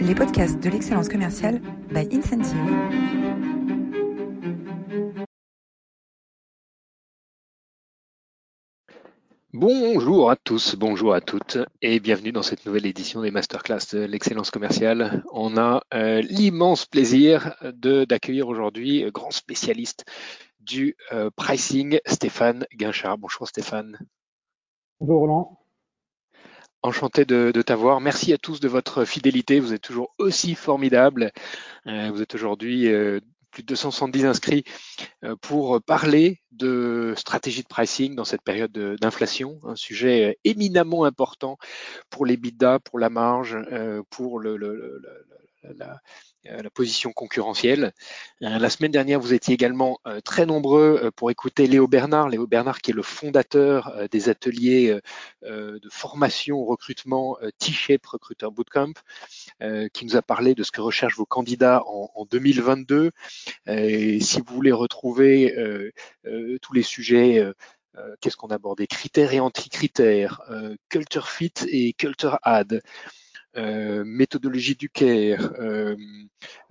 les podcasts de l'excellence commerciale by Incentive. Bonjour à tous, bonjour à toutes et bienvenue dans cette nouvelle édition des masterclass de l'excellence commerciale. On a euh, l'immense plaisir d'accueillir aujourd'hui un grand spécialiste du euh, pricing, Stéphane Guinchard. Bonjour Stéphane. Bonjour Roland. Enchanté de, t'avoir. Merci à tous de votre fidélité. Vous êtes toujours aussi formidable. Euh, vous êtes aujourd'hui euh, plus de 270 inscrits euh, pour parler de stratégie de pricing dans cette période d'inflation, un sujet éminemment important pour les bidas, pour la marge, pour le, la position concurrentielle. Euh, la semaine dernière, vous étiez également euh, très nombreux pour écouter Léo Bernard. Léo Bernard qui est le fondateur des ateliers de formation au recrutement T-Shape Recruiter Bootcamp, qui nous a parlé de ce que recherchent vos candidats en, 2022. Et si vous voulez retrouver tous les sujets qu'est-ce qu'on a abordé Critères et anti-critères, culture fit et culture ad. Euh, méthodologie du CARE, euh,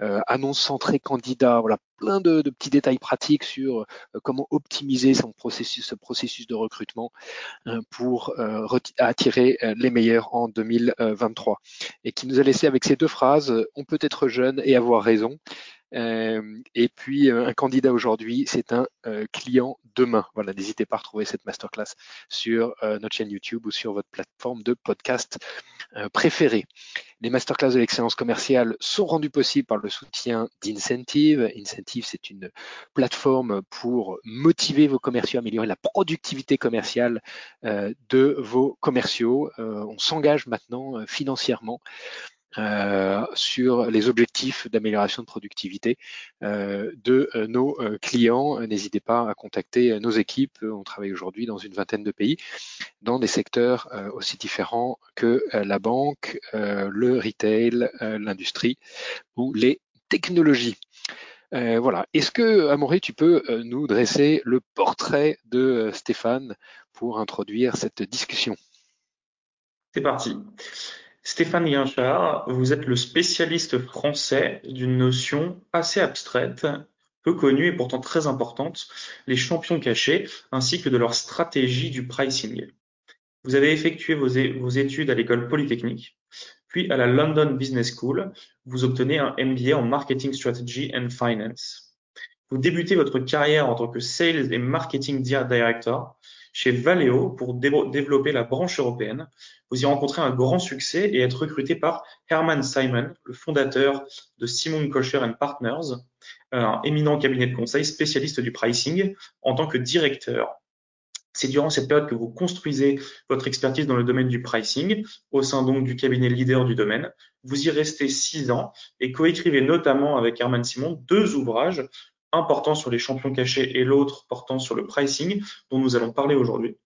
euh, annonce centrée candidat, voilà, plein de, petits détails pratiques sur comment optimiser son processus, ce processus de recrutement pour attirer les meilleurs en 2023. Et qui nous a laissé avec ces deux phrases, on peut être jeune et avoir raison. Euh, et puis, euh, un candidat aujourd'hui, c'est un euh, client demain. Voilà, n'hésitez pas à retrouver cette masterclass sur notre chaîne YouTube ou sur votre plateforme de podcast préférée. Les masterclass de l'excellence commerciale sont rendus possibles par le soutien d'Incentive. Incentive, c'est une plateforme pour motiver vos commerciaux, améliorer la productivité commerciale de vos commerciaux. on s'engage maintenant financièrement euh, sur les objectifs d'amélioration de productivité euh, de euh, nos clients. N'hésitez pas à contacter nos équipes. On travaille aujourd'hui dans une vingtaine de pays, dans des secteurs aussi différents que la banque, le retail, l'industrie ou les technologies. voilà. Est-ce que, Amaury, tu peux nous dresser le portrait de Stéphane pour introduire cette discussion? C'est parti. Stéphane Guinchard, vous êtes le spécialiste français d'une notion assez abstraite, peu connue et pourtant très importante, les champions cachés, ainsi que de leur stratégie du pricing. Vous avez effectué vos, études à l'école polytechnique, puis à la London Business School, vous obtenez un MBA en Marketing Strategy and Finance. Vous débutez votre carrière en tant que Sales et Marketing Director chez Valeo pour développer la branche européenne. Vous y rencontrez un grand succès et êtes recruté par Herman Simon, le fondateur de Simon Kosher Partners, un éminent cabinet de conseil spécialiste du pricing en tant que directeur. C'est durant cette période que vous construisez votre expertise dans le domaine du pricing, au sein donc du cabinet leader du domaine. Vous y restez six ans et coécrivez notamment avec Herman Simon deux ouvrages, un portant sur les champions cachés et l'autre portant sur le pricing, dont nous allons parler aujourd'hui.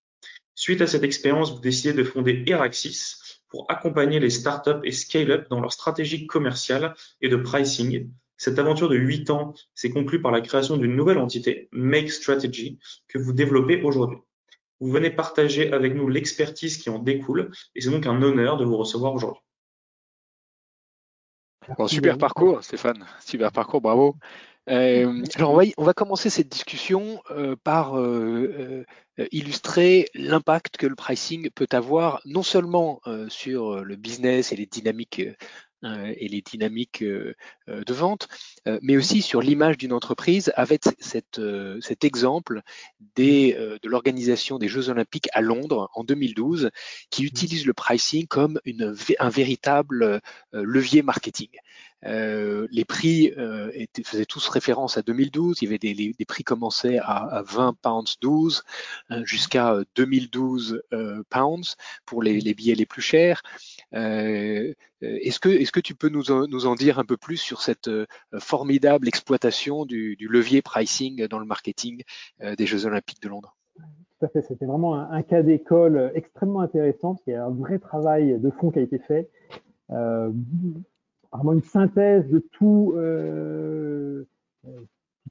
Suite à cette expérience, vous décidez de fonder Eraxis pour accompagner les startups et scale-up dans leur stratégie commerciale et de pricing. Cette aventure de huit ans s'est conclue par la création d'une nouvelle entité, Make Strategy, que vous développez aujourd'hui. Vous venez partager avec nous l'expertise qui en découle et c'est donc un honneur de vous recevoir aujourd'hui. Super parcours, Stéphane. Super parcours, bravo. Euh, alors on va, commencer cette discussion euh, par euh, illustrer l'impact que le pricing peut avoir non seulement sur le business et les dynamiques et les dynamiques de vente, mais aussi sur l'image d'une entreprise avec cette, cet exemple des, de l'organisation des Jeux Olympiques à Londres en 2012 qui mmh. utilise le pricing comme une, un véritable levier marketing. Euh, les prix euh, faisaient tous référence à 2012. Il y avait des, les, prix commençaient à, à, 20 pounds 12 euh, jusqu'à 2012 euh, pounds pour les, billets les plus chers. est-ce que, est-ce que tu peux nous en, dire un peu plus sur cette formidable exploitation du, levier pricing dans le marketing des Jeux Olympiques de Londres? Tout à fait. C'était vraiment un, cas d'école extrêmement intéressant. Il y a un vrai travail de fond qui a été fait. Vraiment une synthèse de tout, euh, euh,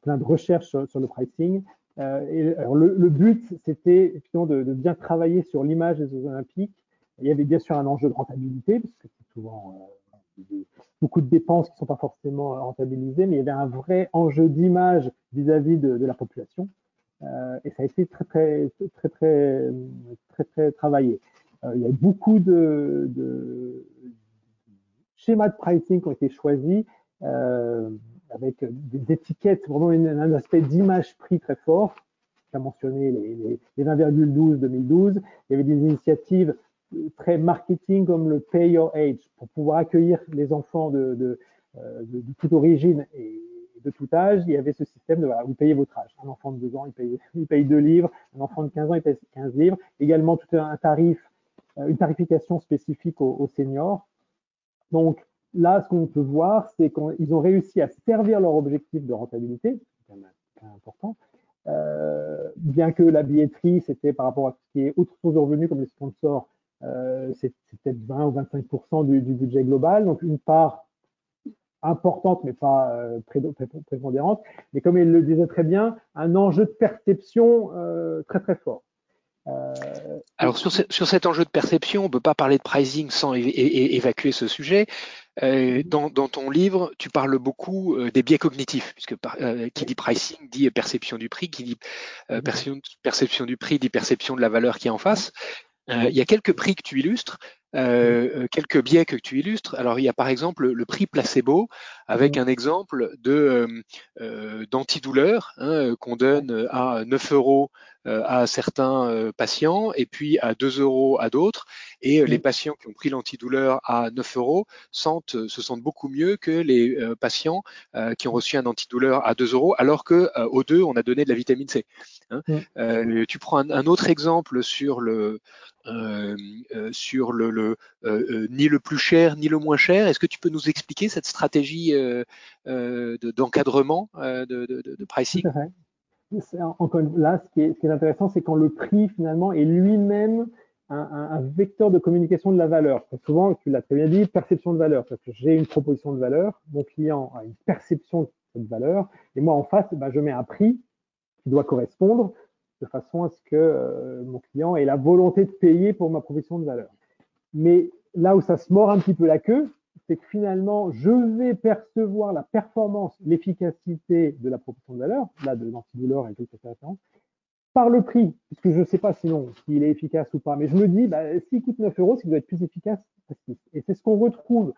plein de recherches sur, le pricing. Euh, et, alors le, le, but, c'était effectivement de, de, bien travailler sur l'image des Jeux Olympiques. Il y avait bien sûr un enjeu de rentabilité, parce que c'est souvent euh, beaucoup de dépenses qui ne sont pas forcément rentabilisées, mais il y avait un vrai enjeu d'image vis-à-vis de, la population. et ça a été très, très, très, très, très, très, travaillé. il y a beaucoup de, de, schémas de pricing qui ont été choisis avec des étiquettes, vraiment un aspect d'image prix très fort. J'ai mentionné les, les 20,12 2012. Il y avait des initiatives très marketing comme le Pay Your Age pour pouvoir accueillir les enfants de, de, euh, de, toute origine et de tout âge. Il y avait ce système de voilà, vous payez votre âge. Un enfant de 2 ans, il paye, il paye 2 livres. Un enfant de 15 ans, il paye 15 livres. Également, tout un tarif, euh, une tarification spécifique aux seniors. Donc, là, ce qu'on peut voir, c'est qu'ils ont réussi à servir leur objectif de rentabilité, c'est important, euh, bien que la billetterie, c'était par rapport à ce qui est autre chose de revenus comme les sponsors, euh, c'est peut-être 20 ou 25 du, du, budget global, donc une part importante mais pas euh, prépondérante. Mais comme il le disait très bien, un enjeu de perception euh, très très fort. Euh, Alors sur, sur, cet enjeu de perception, on ne peut pas parler de pricing sans évacuer ce sujet. Euh, dans, dans, ton livre, tu parles beaucoup euh, des biais cognitifs, puisque euh, qui dit pricing dit perception du prix, qui dit perception, perception, du prix dit perception de la valeur qui est en face. il y a quelques prix que tu illustres. Euh, quelques biais que tu illustres. Alors il y a par exemple le prix placebo avec un exemple de d'antidouleur hein, qu'on donne à 9 euros à certains patients et puis à 2 euros à d'autres. Et les patients qui ont pris l'antidouleur à 9 euros sentent, se sentent beaucoup mieux que les patients qui ont reçu un antidouleur à 2 euros, alors que aux deux on a donné de la vitamine C. Hein. tu prends un, un, autre exemple sur le euh, euh, sur le, le euh, ni le plus cher ni le moins cher. Est-ce que tu peux nous expliquer cette stratégie d'encadrement de, de, de, pricing? Encore là, ce qui est, intéressant, c'est quand le prix finalement est lui-même un, vecteur de communication de la valeur. souvent, tu l'as très bien dit, perception de valeur. Parce que j'ai une proposition de valeur, mon client a une perception de cette valeur, et moi en face, ben, je mets un prix qui doit correspondre de façon à ce que euh, mon client ait la volonté de payer pour ma proposition de valeur. Mais là où ça se mord un petit peu la queue, c'est que finalement, je vais percevoir la performance, l'efficacité de la proposition de valeur, là de l'antidouleur et tout ça, par le prix, puisque je ne sais pas sinon s'il est efficace ou pas. Mais je me dis, bah, s'il coûte 9 euros, qu'il doit être plus efficace Et c'est ce qu'on retrouve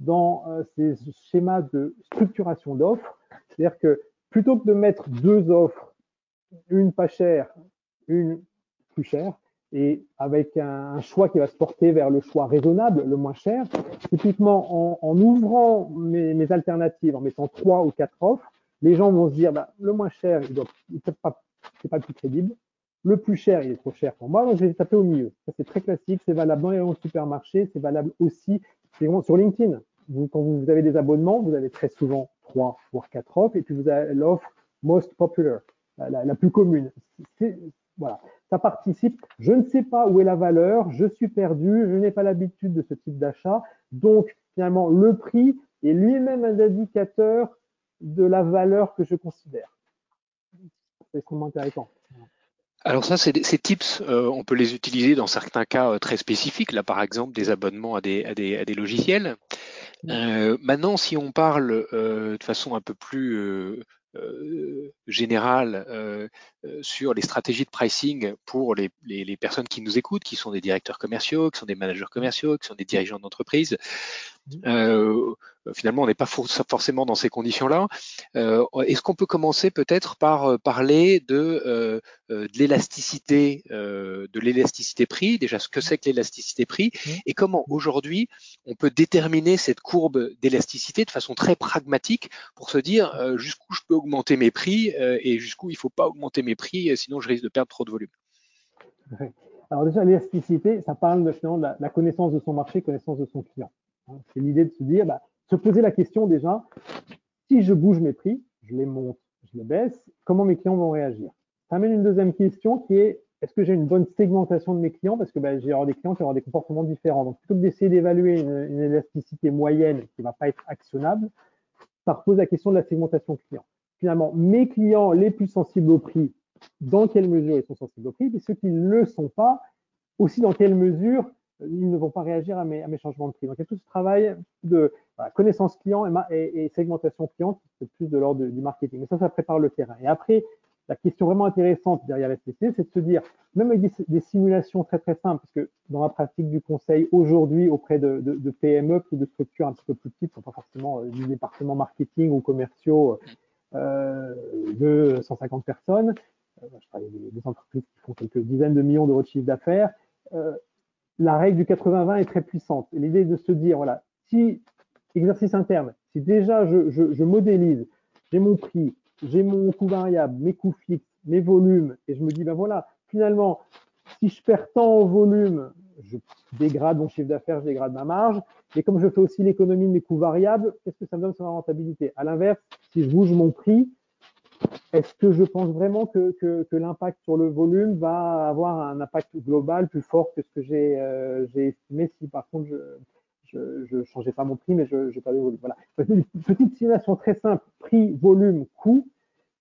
dans euh, ces schémas de structuration d'offres. C'est-à-dire que plutôt que de mettre deux offres une pas chère, une plus chère, et avec un, choix qui va se porter vers le choix raisonnable, le moins cher. Typiquement, en, ouvrant mes, alternatives, en mettant trois ou quatre offres, les gens vont se dire, bah, le moins cher, il n'est pas, pas le plus crédible. Le plus cher, il est trop cher pour moi, donc je vais taper au milieu. Ça, c'est très classique, c'est valable dans les supermarchés, c'est valable aussi sur LinkedIn. Quand vous avez des abonnements, vous avez très souvent trois voire quatre offres, et puis vous avez l'offre most popular la, plus commune. Voilà, ça participe. Je ne sais pas où est la valeur, je suis perdu, je n'ai pas l'habitude de ce type d'achat. Donc, finalement, le prix est lui-même un indicateur de la valeur que je considère. C'est extrêmement intéressant. Alors ça, ces tips, euh, on peut les utiliser dans certains cas euh, très spécifiques, là par exemple des abonnements à des, à des, logiciels. Euh, maintenant, si on parle de façon un peu plus euh, général euh, euh, sur les stratégies de pricing pour les, les, personnes qui nous écoutent, qui sont des directeurs commerciaux, qui sont des managers commerciaux, qui sont des dirigeants d'entreprise. Euh, finalement, on n'est pas forcément dans ces conditions-là. Euh, Est-ce qu'on peut commencer peut-être par euh, parler de, euh, de l'élasticité, de l'élasticité prix, déjà ce que c'est que l'élasticité prix, et comment aujourd'hui on peut déterminer cette courbe d'élasticité de façon très pragmatique pour se dire jusqu'où je peux augmenter mes prix et jusqu'où il ne faut pas augmenter mes prix, sinon je risque de perdre trop de volume? Alors déjà, l'élasticité, ça parle de, de la connaissance de son marché, connaissance de son client. C'est l'idée de se dire, bah, se poser la question déjà, si je bouge mes prix, je les monte, je les baisse, comment mes clients vont réagir? Ça amène une deuxième question qui est, est-ce que j'ai une bonne segmentation de mes clients? Parce que bah, j'ai des clients qui auront des comportements différents. Donc, plutôt que d'essayer d'évaluer une, élasticité moyenne qui ne va pas être actionnable, ça repose la question de la segmentation client. Finalement, mes clients les plus sensibles au prix, dans quelle mesure ils sont sensibles au prix? Et ceux qui ne le sont pas, aussi dans quelle mesure ils ne vont pas réagir à mes, changements de prix. Donc, il y a tout ce travail de connaissance client et, segmentation client, c'est plus de l'ordre du marketing. Mais ça, ça prépare le terrain. Et après, la question vraiment intéressante derrière SPC, c'est de se dire, même avec des, simulations très très simples, parce que dans la pratique du conseil aujourd'hui auprès de, de, de, PME ou de structures un petit peu plus petites, pas forcément euh, du département marketing ou commerciaux euh, de 150 personnes, euh, je travaille avec des, entreprises qui font quelques dizaines de millions d'euros de chiffre d'affaires, la règle du 80-20 est très puissante. L'idée de se dire, voilà, si exercice interne, si déjà je, modélise, j'ai mon prix, j'ai mon coût variable, mes coûts fixes, mes volumes, et je me dis, ben voilà, finalement, si je perds tant en volume, je dégrade mon chiffre d'affaires, je dégrade ma marge. Et comme je fais aussi l'économie de mes coûts variables, qu'est-ce que ça me donne sur ma rentabilité? À l'inverse, si je bouge mon prix, est-ce que je pense vraiment que, l'impact sur le volume va avoir un impact global plus fort que ce que j'ai euh, estimé si par contre je ne changeais pas mon prix, mais je n'ai pas de volume Voilà. Petite simulation très simple, prix, volume, coût,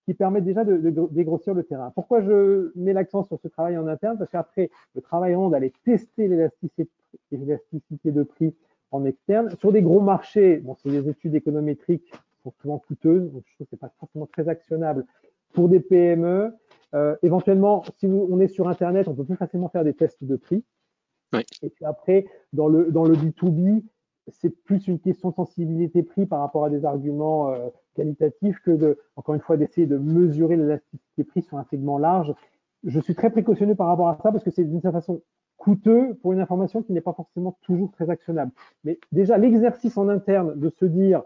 qui permet déjà de, dégrossir le terrain. Pourquoi je mets l'accent sur ce travail en interne? Parce qu'après, le travail rond d'aller tester l'élasticité de prix en externe. Sur des gros marchés, bon, c'est des études économétriques sont souvent coûteuses, donc je trouve que c'est pas forcément très actionnable pour des PME. Euh, éventuellement, si on est sur Internet, on peut plus facilement faire des tests de prix. Oui. Et puis après, dans le, dans le B2B, c'est plus une question de sensibilité prix par rapport à des arguments euh, qualitatifs que de, encore une fois, d'essayer de mesurer l'élasticité prix sur un segment large. Je suis très précautionneux par rapport à ça parce que c'est d'une certaine façon coûteux pour une information qui n'est pas forcément toujours très actionnable. Mais déjà, l'exercice en interne de se dire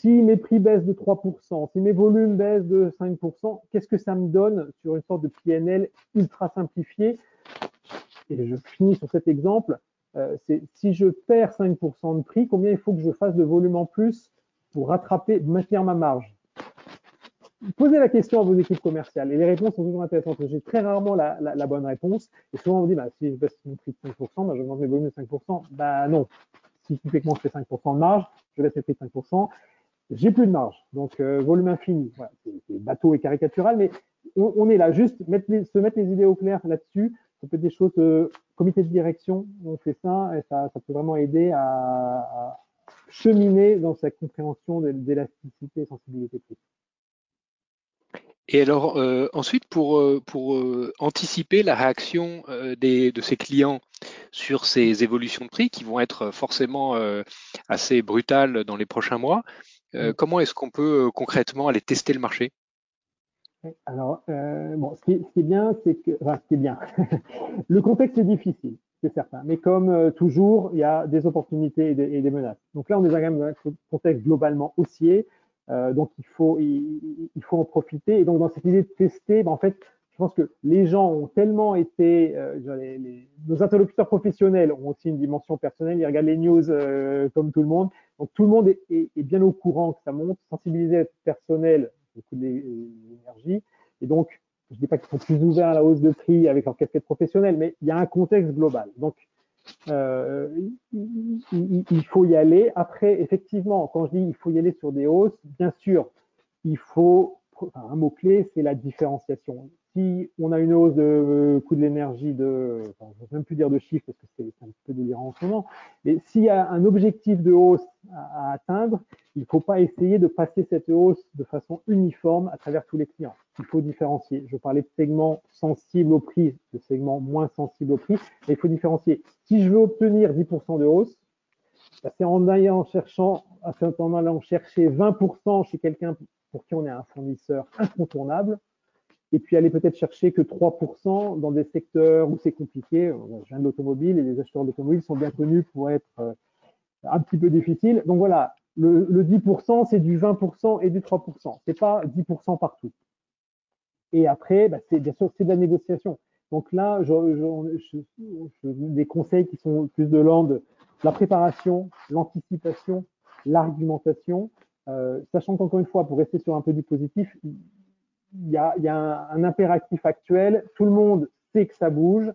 si mes prix baissent de 3%, si mes volumes baissent de 5%, qu'est-ce que ça me donne sur une sorte de PNL ultra simplifié Et je finis sur cet exemple. Euh, c'est si je perds 5% de prix, combien il faut que je fasse de volume en plus pour rattraper, maintenir ma marge? Posez la question à vos équipes commerciales et les réponses sont toujours intéressantes. J'ai très rarement la, bonne réponse et souvent on me dit bah, si je baisse mon prix de 5%, bah, je augmente mes volumes de 5%. Bah non, si typiquement je fais 5% de marge, je baisse mes prix de 5%, j'ai plus de marge. Donc euh, volume infini, voilà, c'est bateau et caricatural, mais on, est là juste mettre se mettre les idées au clair là-dessus ça peut être des choses, euh, comité de direction, on fait ça, et ça, peut vraiment aider à, à cheminer dans sa compréhension d'élasticité et sensibilité. Et alors euh, ensuite, pour, euh, pour anticiper la réaction des, de ses clients sur ces évolutions de prix qui vont être forcément assez brutales dans les prochains mois, mmh. comment est-ce qu'on peut concrètement aller tester le marché? Alors, euh, bon, ce qui, est, ce qui, est, bien, c'est que, enfin, ce qui est bien, le contexte est difficile, c'est certain. Mais comme euh, toujours, il y a des opportunités et des, et des, menaces. Donc là, on est quand même dans un contexte globalement haussier, euh, donc il faut, il, il, faut en profiter. Et donc, dans cette idée de tester, ben, en fait, pense que les gens ont tellement été, euh, nos interlocuteurs professionnels ont aussi une dimension personnelle. Ils regardent les news euh, comme tout le monde. Donc, tout le monde est, bien au courant que ça monte, sensibilisé personnel beaucoup d'énergie. Et donc, je ne dis pas qu'ils sont plus ouverts à la hausse de prix avec leur casquette professionnelle, mais il y a un contexte global. Donc, euh, il, faut y aller. Après, effectivement, quand je dis il faut y aller sur des hausses, bien sûr, il faut, un mot-clé, c'est la différenciation si on a une hausse de euh, coût de l'énergie de, je ne vais même plus dire de chiffres parce que c'est un peu délirant en ce moment, mais s'il y a un objectif de hausse à, à atteindre, il ne faut pas essayer de passer cette hausse de façon uniforme à travers tous les clients. Il faut différencier. Je parlais de segments sensibles au prix, de segments moins sensibles au prix, mais il faut différencier. Si je veux obtenir 10% de hausse, bah, c'est en allant cherchant, en allant chercher 20% chez quelqu'un pour qui on est un fournisseur incontournable, et puis aller peut-être chercher que 3% dans des secteurs où c'est compliqué. Euh, je viens de l'automobile et les acheteurs d'automobiles sont bien connus pour être euh, un petit peu difficiles. Donc voilà, le, le 10%, c'est du 20% et du 3%. C'est pas 10% partout. Et après, bah, c'est bien sûr, c'est de la négociation. Donc là, je, je, je, des conseils qui sont plus de l'ordre la préparation, l'anticipation, l'argumentation, euh, sachant qu'encore une fois, pour rester sur un peu du positif, il y a, un, impératif actuel. Tout le monde sait que ça bouge.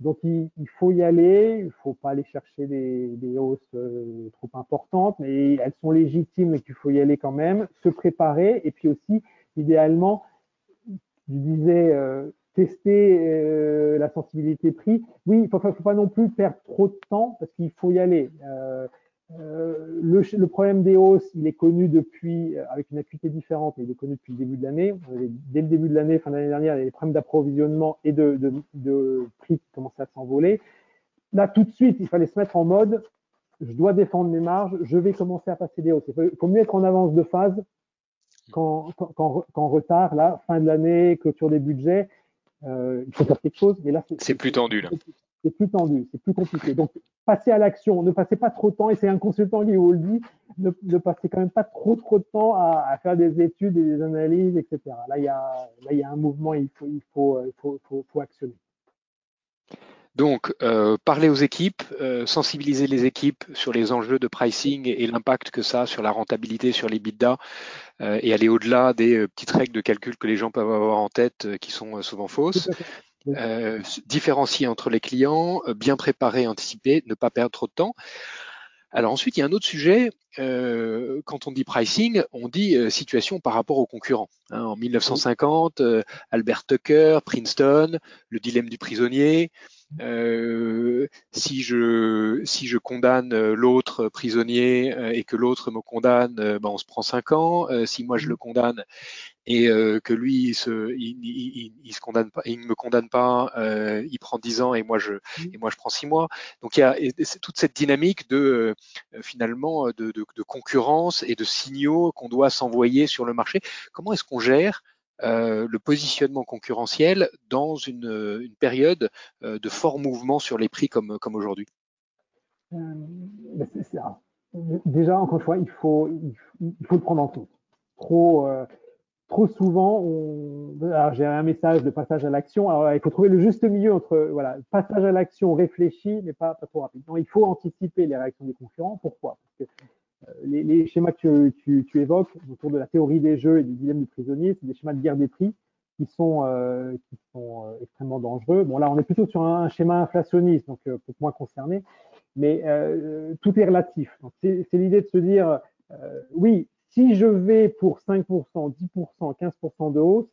Donc, il, faut y aller. Il ne faut pas aller chercher des, hausses euh, trop importantes, mais elles sont légitimes et qu'il faut y aller quand même. Se préparer. Et puis aussi, idéalement, je disais, euh, tester euh, la sensibilité prix. Oui, il faut, faut pas non plus perdre trop de temps parce qu'il faut y aller. Euh, euh, le, le, problème des hausses, il est connu depuis, avec une acuité différente, mais il est connu depuis le début de l'année. Dès le début de l'année, fin d'année dernière, il y a des problèmes d'approvisionnement et de, de, de, prix qui commençaient à s'envoler. Là, tout de suite, il fallait se mettre en mode, je dois défendre mes marges, je vais commencer à passer des hausses. Il faut mieux être en avance de phase qu'en retard, là, fin de l'année, clôture des budgets. Euh, il faut faire quelque chose, mais là, c'est plus tendu. là. C'est plus tendu, c'est plus compliqué. Donc, passez à l'action, ne passez pas trop de temps, et c'est un consultant qui vous le dit, ne, ne, passez quand même pas trop trop de temps à, à, faire des études et des analyses, etc. Là, il y a, là, il y a un mouvement, il faut, il faut, il faut, faut, faut actionner. Donc, euh, parler aux équipes, euh, sensibiliser les équipes sur les enjeux de pricing et, et l'impact que ça a sur la rentabilité, sur les bidas, euh, et aller au-delà des euh, petites règles de calcul que les gens peuvent avoir en tête euh, qui sont souvent fausses. Différencier entre les clients, bien préparer, anticiper, ne pas perdre trop de temps. Alors ensuite, il y a un autre sujet. Euh, quand on dit pricing, on dit euh, situation par rapport aux concurrents. Hein, en 1950, euh, Albert Tucker, Princeton, le dilemme du prisonnier. Si je si je condamne l'autre prisonnier et que l'autre me condamne, ben on se prend cinq ans. si moi je le condamne et que lui il se il, il, il, se condamne pas, il ne me condamne pas, il prend dix ans et moi je et moi je prends six mois. Donc il y a toute cette dynamique de finalement de, de de, concurrence et de signaux qu'on doit s'envoyer sur le marché. Comment est-ce qu'on gère euh, le positionnement concurrentiel dans une, une période euh, de fort mouvement sur les prix comme, aujourd'hui euh, Déjà, encore une fois, il faut, le prendre en compte. Trop, euh, trop souvent, on... j'ai un message de passage à l'action. Il faut trouver le juste milieu entre voilà, passage à l'action réfléchi, mais pas, trop rapide. Non, il faut anticiper les réactions des concurrents. Pourquoi? Euh, les, schémas que tu, évoques autour de la théorie des jeux et du dilemme du prisonnier, c'est des schémas de guerre des prix qui sont, euh, euh, extrêmement dangereux. Bon, là, on est plutôt sur un, un schéma inflationniste, donc euh, peut-être moins concerné, mais euh, tout est relatif. C'est l'idée de se dire, oui, si je vais pour 5%, 10%, 15% de hausse,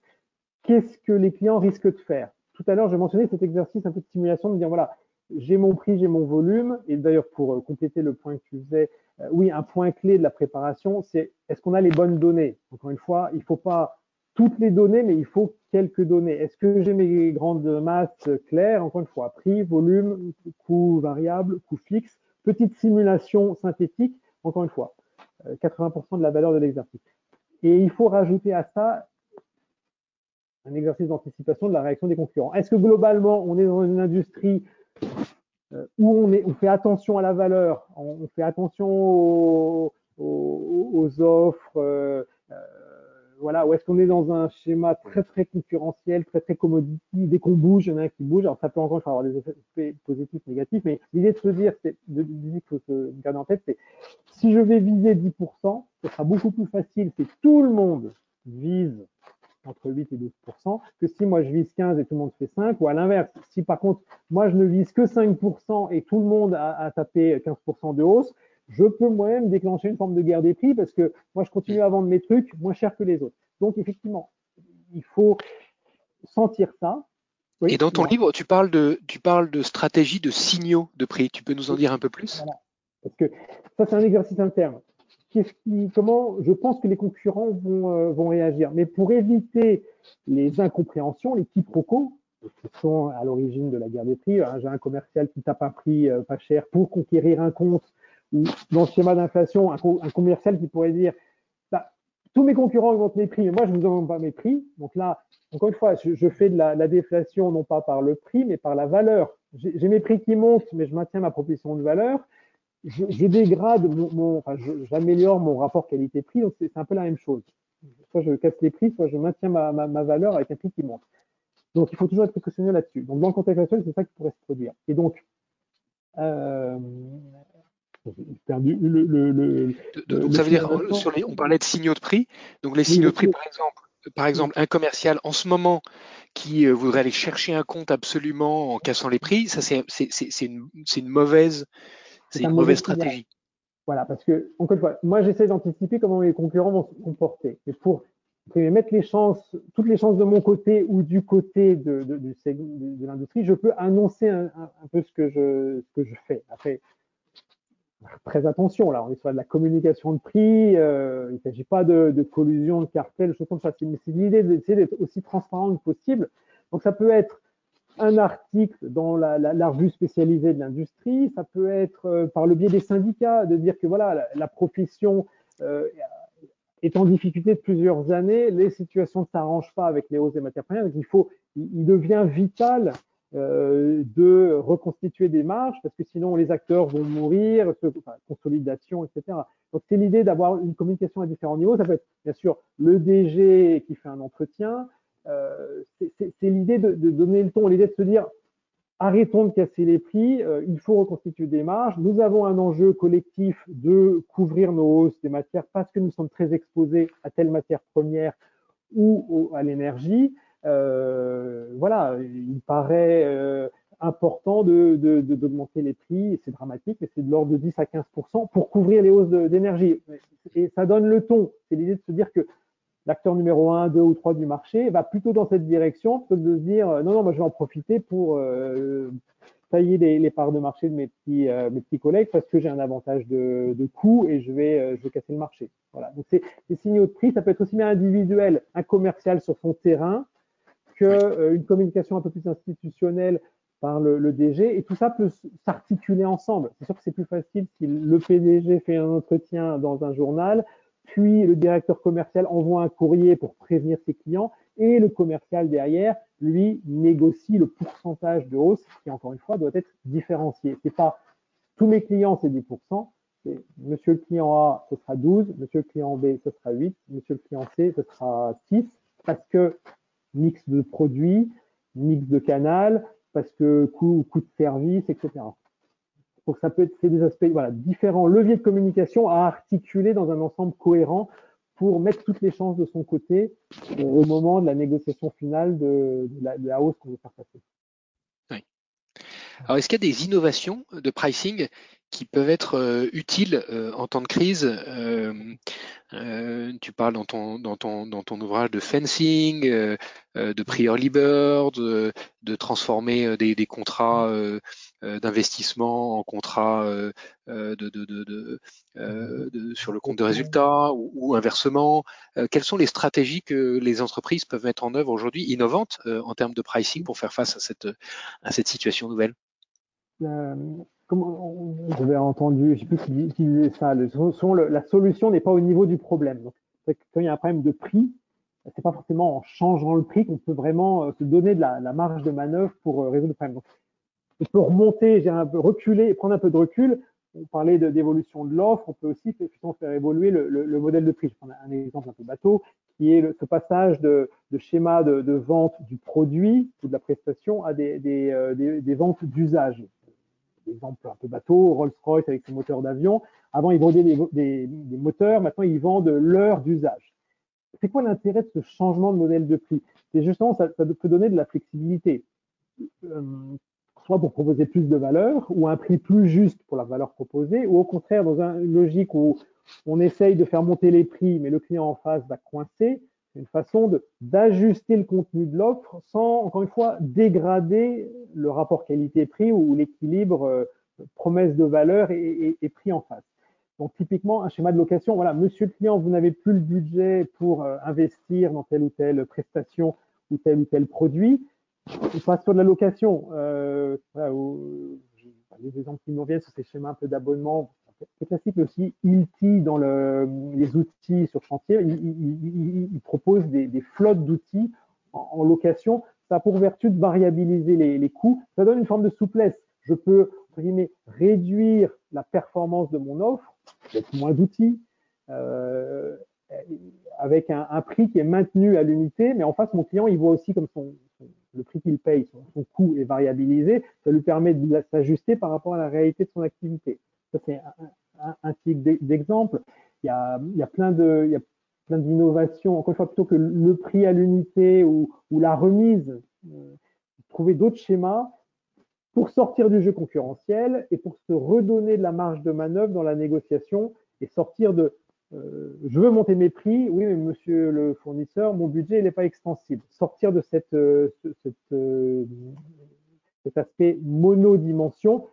qu'est-ce que les clients risquent de faire? Tout à l'heure, je mentionnais cet exercice un peu de simulation, de dire, voilà, j'ai mon prix, j'ai mon volume, et d'ailleurs, pour compléter le point que tu faisais, euh, oui, un point clé de la préparation, c'est est-ce qu'on a les bonnes données? Encore une fois, il ne faut pas toutes les données, mais il faut quelques données. Est-ce que j'ai mes grandes masses claires? Encore une fois, prix, volume, coût variable, coût fixe, petite simulation synthétique, encore une fois, 80% euh, de la valeur de l'exercice. Et il faut rajouter à ça un exercice d'anticipation de la réaction des concurrents. Est-ce que globalement, on est dans une industrie euh, où on, fait attention à la valeur, on, fait attention aux, offres, euh, euh, voilà, ou est-ce qu'on est dans un schéma très très concurrentiel, très très commodity, dès qu'on bouge, il y en a un qui bouge, alors ça peut encore avoir des effets positifs, négatifs, mais l'idée de se dire, c'est de, qu'il faut se garder en tête, c'est si je vais viser 10%, ce sera beaucoup plus facile si tout le monde vise entre 8 et 12% que si moi je vise 15 et tout le monde fait 5, ou à l'inverse, si par contre moi je ne vise que 5 et tout le monde a, a tapé 15% de hausse, je peux moi-même déclencher une forme de guerre des prix parce que moi je continue à vendre mes trucs moins cher que les autres. Donc effectivement, il faut sentir ça. Oui, et dans ton livre, tu parles de tu parles de stratégie de signaux de prix. Tu peux nous en dire un peu plus? Voilà. Parce que ça c'est un exercice interne comment je pense que les concurrents vont, euh, vont réagir. Mais pour éviter les incompréhensions, les quiproquos, qui sont à l'origine de la guerre des prix, hein, j'ai un commercial qui tape un prix euh, pas cher pour conquérir un compte, ou dans le schéma d'inflation, un, commercial qui pourrait dire bah, tous mes concurrents augmentent mes prix, mais moi je ne vous augmente pas mes prix. Donc là, encore une fois, je, je fais de la, la, déflation non pas par le prix, mais par la valeur. J'ai mes prix qui montent, mais je maintiens ma proposition de valeur je, je dégrade mon, mon enfin, j'améliore mon rapport qualité-prix, donc c'est un peu la même chose. Soit je casse les prix, soit je maintiens ma, ma, ma valeur avec un prix qui monte. Donc il faut toujours être précautionneux là-dessus. Donc dans le contexte actuel, c'est ça qui pourrait se produire. Et donc, euh, perdu le, le, le, donc, ça veut dire, sur les, on parlait de signaux de prix. Donc les signaux de prix, par exemple, par exemple, un commercial en ce moment qui euh, voudrait aller chercher un compte absolument en cassant les prix, ça c'est une, une mauvaise c'est une mauvaise stratégie. Voilà, parce que, encore une fois, moi j'essaie d'anticiper comment les concurrents vont se comporter. Et pour mettre les chances, toutes les chances de mon côté ou du côté de, de, l'industrie, je peux annoncer un, peu ce que je, ce que je fais. Après, très attention, là, on est sur de la communication de prix, euh, il ne s'agit pas de, collusion, de cartel, choses comme ça. Mais c'est l'idée d'essayer d'être aussi transparent que possible. Donc, ça peut être un article dans la, revue spécialisée de l'industrie, ça peut être euh, par le biais des syndicats, de dire que voilà, la, profession euh, est en difficulté de plusieurs années, les situations ne s'arrangent pas avec les hausses des matières premières, donc il, faut, il devient vital euh, de reconstituer des marges, parce que sinon les acteurs vont mourir, consolidation, etc. Donc c'est l'idée d'avoir une communication à différents niveaux. Ça peut être bien sûr le DG qui fait un entretien. Euh, c'est l'idée de, donner le ton, l'idée de se dire arrêtons de casser les prix, euh, il faut reconstituer des marges. Nous avons un enjeu collectif de couvrir nos hausses des matières parce que nous sommes très exposés à telle matière première ou à l'énergie. Euh, voilà, il paraît important d'augmenter de, les prix, c'est dramatique, mais c'est de l'ordre de 10 à 15% pour couvrir les hausses d'énergie. Et ça donne le ton. C'est l'idée de se dire que l'acteur numéro 1, 2 ou 3 du marché va plutôt dans cette direction plutôt que de se dire non, non, moi je vais en profiter pour euh, tailler les, parts de marché de mes petits, mes petits collègues parce que j'ai un avantage de, de coût et je vais, je vais casser le marché. Voilà. Donc c'est signaux de prix, ça peut être aussi bien individuel, un commercial sur son terrain, euh, une communication un peu plus institutionnelle par le, DG, et tout ça peut s'articuler ensemble. C'est sûr que c'est plus facile si le PDG fait un entretien dans un journal, puis le directeur commercial envoie un courrier pour prévenir ses clients, et le commercial derrière, lui, négocie le pourcentage de hausse, qui encore une fois doit être différencié. C'est pas tous mes clients, c'est 10%, monsieur le client A, ce sera 12, monsieur le client B, ce sera 8, monsieur le client C, ce sera 6, parce que mix de produits, mix de canal, parce que coût, coût de service, etc. Donc ça peut être c'est des aspects, voilà, différents leviers de communication à articuler dans un ensemble cohérent pour mettre toutes les chances de son côté au moment de la négociation finale de, la, hausse qu'on veut faire passer. Oui. Alors, est-ce qu'il y a des innovations de pricing qui peuvent être euh, utiles euh, en temps de crise. Euh, tu parles dans ton, dans, ton, dans ton ouvrage de fencing, de prix early bird, de, transformer des contrats d'investissement en contrats de, de, sur le compte de résultats ou, inversement. quelles sont les stratégies que les entreprises peuvent mettre en œuvre aujourd'hui innovantes en termes de pricing pour faire face à cette, à cette situation nouvelle? J'avais entendu, je ne sais plus qui, disait ça, la solution n'est pas au niveau du problème. Donc, quand il y a un problème de prix, c'est pas forcément en changeant le prix qu'on peut vraiment euh, se donner de la, marge de manœuvre pour euh, résoudre le problème. On peut remonter, un peu reculer, prendre un peu de recul. On parlait d'évolution de, l'offre, on peut aussi faire évoluer le, modèle de prix. Je prends un exemple un peu bateau, qui est ce passage de, schéma de, vente du produit ou de la prestation à des, des euh, ventes d'usage exemple un peu bateau, Rolls-Royce avec ses moteurs d'avion. Avant, ils vendaient des, moteurs, maintenant, ils vendent l'heure d'usage. C'est quoi l'intérêt de ce changement de modèle de prix? C'est justement, ça, ça, peut donner de la flexibilité, euh, pour proposer plus de valeur, ou un prix plus juste pour la valeur proposée, ou au contraire, dans une logique où on essaye de faire monter les prix, mais le client en face va coincer, une façon d'ajuster le contenu de l'offre sans, encore une fois, dégrader le rapport qualité-prix ou l'équilibre euh, promesse de valeur et, prix en face. Donc, typiquement, un schéma de location, voilà, monsieur le client, vous n'avez plus le budget pour euh, investir dans telle ou telle prestation ou tel ou tel produit. Passe sur la location. Euh, les exemples qui nous viennent, sur ces schémas un peu d'abonnement, c'est classique aussi, ILTI dans les outils sur chantier, il, propose des, flottes d'outils en, location. Ça a pour vertu de variabiliser les, coûts. Ça donne une forme de souplesse. Je peux, réduire la performance de mon offre avec moins d'outils, euh, avec un, prix qui est maintenu à l'unité, mais en face, mon client, il voit aussi comme son, le prix qu'il paye, son, coût est variabilisé, ça lui permet de s'ajuster par rapport à la réalité de son activité. Ça, c'est un, un, type d'exemple. Il y a, plein de, d'innovations. Encore une fois, plutôt que le prix à l'unité ou, ou, la remise, euh, trouver d'autres schémas pour sortir du jeu concurrentiel et pour se redonner de la marge de manœuvre dans la négociation et sortir de je veux monter mes prix, oui, mais monsieur le fournisseur, mon budget n'est pas extensible. Sortir de cette, cette, cet aspect monodimension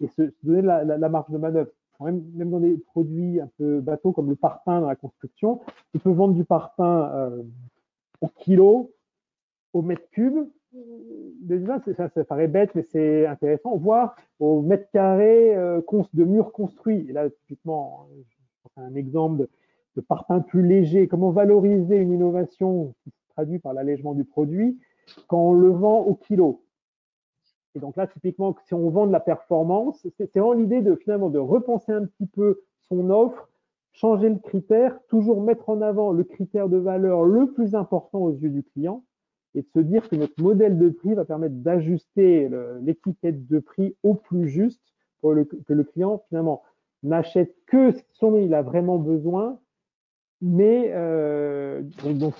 et se, donner la, marge de manœuvre. Même, même, dans des produits un peu bateaux comme le parpaing dans la construction, tu peux vendre du parpaing euh, au kilo, au mètre cube. Ça, paraît bête, mais c'est intéressant. Voire au mètre carré euh, de mur construit. Et là, typiquement, un exemple de, parpaing plus léger. Comment valoriser une innovation qui se traduit par l'allègement du produit quand on le vend au kilo? Et donc là, typiquement, si on vend de la performance, c'est vraiment l'idée de finalement de repenser un petit peu son offre, changer le critère, toujours mettre en avant le critère de valeur le plus important aux yeux du client et de se dire que notre modèle de prix va permettre d'ajuster l'étiquette de prix au plus juste pour que le client finalement n'achète que ce dont il a vraiment besoin mais euh,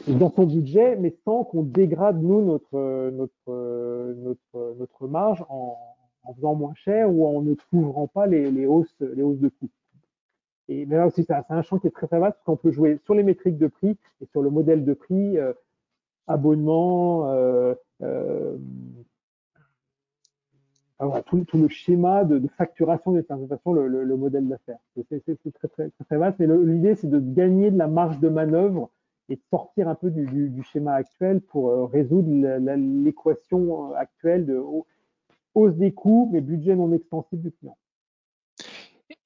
dans son budget, mais sans qu'on dégrade nous notre notre notre, notre marge en, en, faisant moins cher ou en ne couvrant pas les, les hausses les hausses de coûts. Et mais là aussi, c'est un champ qui est très très vaste parce qu'on peut jouer sur les métriques de prix et sur le modèle de prix, euh, abonnement, euh, euh tout, tout, le schéma de, de facturation des présentations, le, le, le, modèle d'affaires. C'est très, très, très, vaste, mais l'idée, c'est de gagner de la marge de manœuvre et de sortir un peu du, du, du schéma actuel pour euh, résoudre l'équation euh, actuelle de hausse des coûts, mais budget non extensible du client.